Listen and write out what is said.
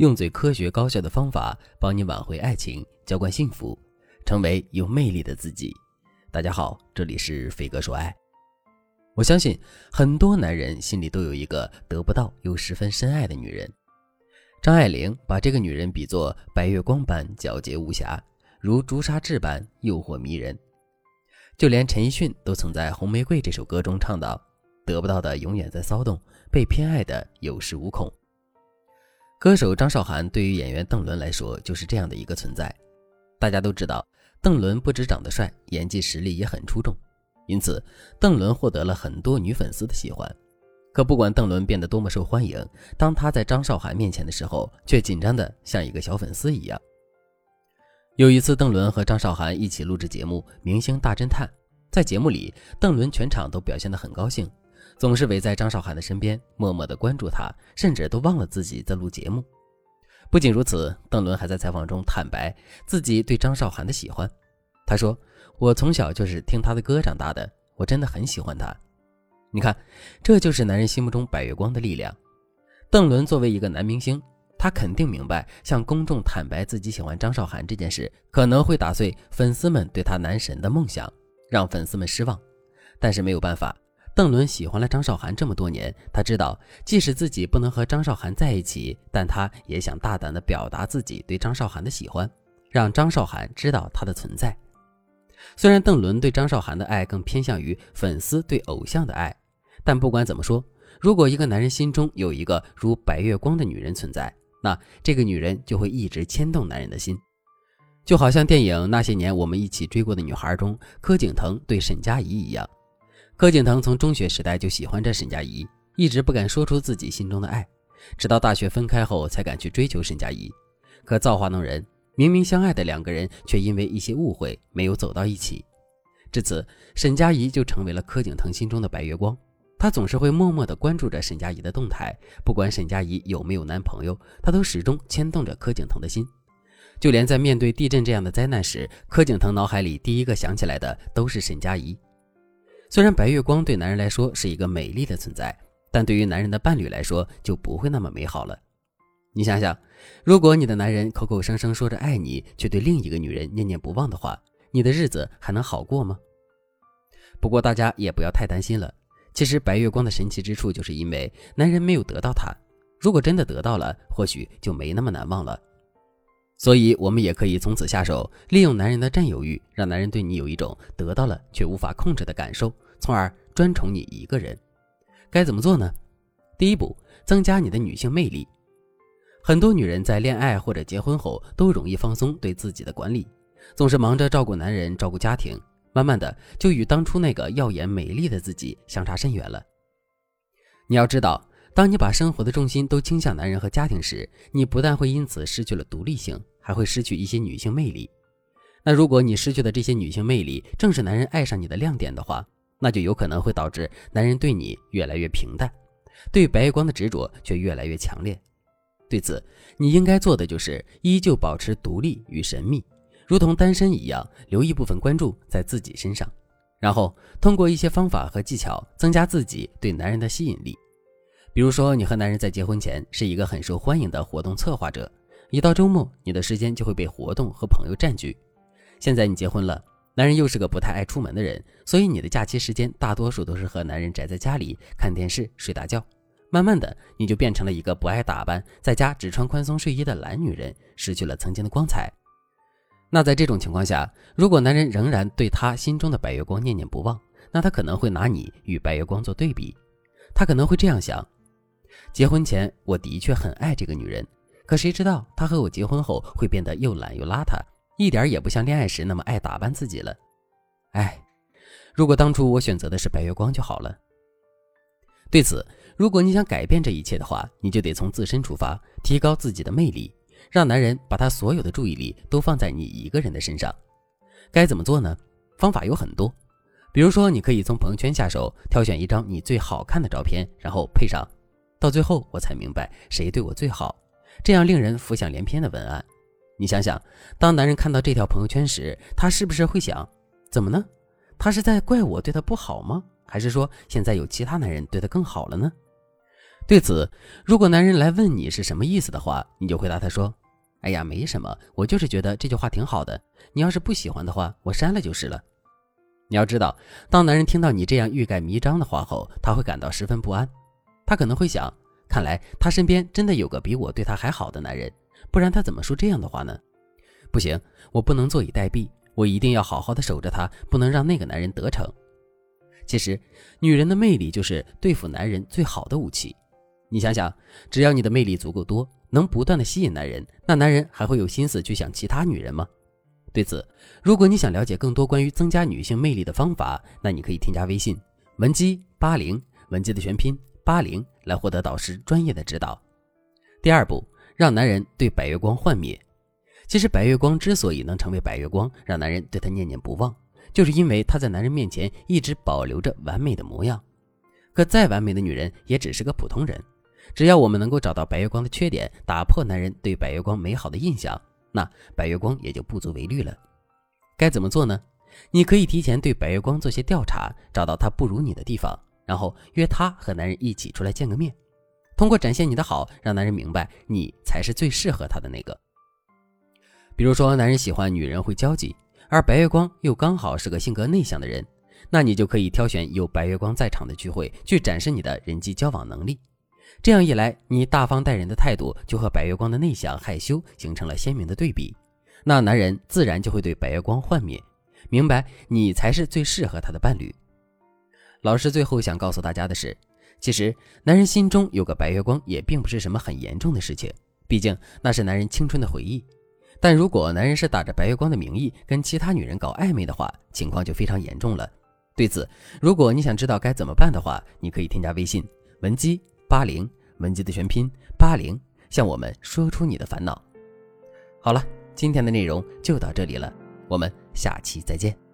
用最科学高效的方法帮你挽回爱情，浇灌幸福，成为有魅力的自己。大家好，这里是飞哥说爱。我相信很多男人心里都有一个得不到又十分深爱的女人。张爱玲把这个女人比作白月光般皎洁无瑕，如朱砂痣般诱惑迷人。就连陈奕迅都曾在《红玫瑰》这首歌中唱道：“得不到的永远在骚动，被偏爱的有恃无恐。”歌手张韶涵对于演员邓伦来说就是这样的一个存在。大家都知道，邓伦不止长得帅，演技实力也很出众，因此邓伦获得了很多女粉丝的喜欢。可不管邓伦变得多么受欢迎，当他在张韶涵面前的时候，却紧张的像一个小粉丝一样。有一次，邓伦和张韶涵一起录制节目《明星大侦探》，在节目里，邓伦全场都表现得很高兴。总是围在张韶涵的身边，默默地关注她，甚至都忘了自己在录节目。不仅如此，邓伦还在采访中坦白自己对张韶涵的喜欢。他说：“我从小就是听她的歌长大的，我真的很喜欢她。”你看，这就是男人心目中白月光的力量。邓伦作为一个男明星，他肯定明白，向公众坦白自己喜欢张韶涵这件事，可能会打碎粉丝们对他男神的梦想，让粉丝们失望。但是没有办法。邓伦喜欢了张韶涵这么多年，他知道即使自己不能和张韶涵在一起，但他也想大胆地表达自己对张韶涵的喜欢，让张韶涵知道他的存在。虽然邓伦对张韶涵的爱更偏向于粉丝对偶像的爱，但不管怎么说，如果一个男人心中有一个如白月光的女人存在，那这个女人就会一直牵动男人的心，就好像电影《那些年我们一起追过的女孩》中柯景腾对沈佳宜一样。柯景腾从中学时代就喜欢着沈佳宜，一直不敢说出自己心中的爱，直到大学分开后才敢去追求沈佳宜。可造化弄人，明明相爱的两个人，却因为一些误会没有走到一起。至此，沈佳宜就成为了柯景腾心中的白月光。他总是会默默地关注着沈佳宜的动态，不管沈佳宜有没有男朋友，他都始终牵动着柯景腾的心。就连在面对地震这样的灾难时，柯景腾脑海里第一个想起来的都是沈佳宜。虽然白月光对男人来说是一个美丽的存在，但对于男人的伴侣来说就不会那么美好了。你想想，如果你的男人口口声声说着爱你，却对另一个女人念念不忘的话，你的日子还能好过吗？不过大家也不要太担心了。其实白月光的神奇之处，就是因为男人没有得到她。如果真的得到了，或许就没那么难忘了。所以，我们也可以从此下手，利用男人的占有欲，让男人对你有一种得到了却无法控制的感受，从而专宠你一个人。该怎么做呢？第一步，增加你的女性魅力。很多女人在恋爱或者结婚后，都容易放松对自己的管理，总是忙着照顾男人、照顾家庭，慢慢的就与当初那个耀眼美丽的自己相差甚远了。你要知道。当你把生活的重心都倾向男人和家庭时，你不但会因此失去了独立性，还会失去一些女性魅力。那如果你失去的这些女性魅力正是男人爱上你的亮点的话，那就有可能会导致男人对你越来越平淡，对白月光的执着却越来越强烈。对此，你应该做的就是依旧保持独立与神秘，如同单身一样，留一部分关注在自己身上，然后通过一些方法和技巧增加自己对男人的吸引力。比如说，你和男人在结婚前是一个很受欢迎的活动策划者，一到周末，你的时间就会被活动和朋友占据。现在你结婚了，男人又是个不太爱出门的人，所以你的假期时间大多数都是和男人宅在家里看电视、睡大觉。慢慢的，你就变成了一个不爱打扮，在家只穿宽松睡衣的懒女人，失去了曾经的光彩。那在这种情况下，如果男人仍然对他心中的白月光念念不忘，那他可能会拿你与白月光做对比，他可能会这样想。结婚前，我的确很爱这个女人，可谁知道他和我结婚后会变得又懒又邋遢，一点也不像恋爱时那么爱打扮自己了。哎，如果当初我选择的是白月光就好了。对此，如果你想改变这一切的话，你就得从自身出发，提高自己的魅力，让男人把他所有的注意力都放在你一个人的身上。该怎么做呢？方法有很多，比如说，你可以从朋友圈下手，挑选一张你最好看的照片，然后配上。到最后，我才明白谁对我最好。这样令人浮想联翩的文案，你想想，当男人看到这条朋友圈时，他是不是会想：怎么呢？他是在怪我对他不好吗？还是说现在有其他男人对他更好了呢？对此，如果男人来问你是什么意思的话，你就回答他说：“哎呀，没什么，我就是觉得这句话挺好的。你要是不喜欢的话，我删了就是了。”你要知道，当男人听到你这样欲盖弥彰的话后，他会感到十分不安。他可能会想：看来他身边真的有个比我对他还好的男人，不然他怎么说这样的话呢？不行，我不能坐以待毙，我一定要好好的守着他，不能让那个男人得逞。其实，女人的魅力就是对付男人最好的武器。你想想，只要你的魅力足够多，能不断的吸引男人，那男人还会有心思去想其他女人吗？对此，如果你想了解更多关于增加女性魅力的方法，那你可以添加微信文姬八零，文姬的全拼八零，来获得导师专业的指导。第二步，让男人对白月光幻灭。其实，白月光之所以能成为白月光，让男人对她念念不忘，就是因为他在男人面前一直保留着完美的模样。可再完美的女人，也只是个普通人。只要我们能够找到白月光的缺点，打破男人对白月光美好的印象，那白月光也就不足为虑了。该怎么做呢？你可以提前对白月光做些调查，找到他不如你的地方，然后约他和男人一起出来见个面。通过展现你的好，让男人明白你才是最适合他的那个。比如说，男人喜欢女人会交际，而白月光又刚好是个性格内向的人，那你就可以挑选有白月光在场的聚会，去展示你的人际交往能力。这样一来，你大方待人的态度就和白月光的内向害羞形成了鲜明的对比，那男人自然就会对白月光幻灭，明白你才是最适合他的伴侣。老师最后想告诉大家的是，其实男人心中有个白月光也并不是什么很严重的事情，毕竟那是男人青春的回忆。但如果男人是打着白月光的名义跟其他女人搞暧昧的话，情况就非常严重了。对此，如果你想知道该怎么办的话，你可以添加微信文姬。八零文姬的全拼八零，向我们说出你的烦恼。好了，今天的内容就到这里了，我们下期再见。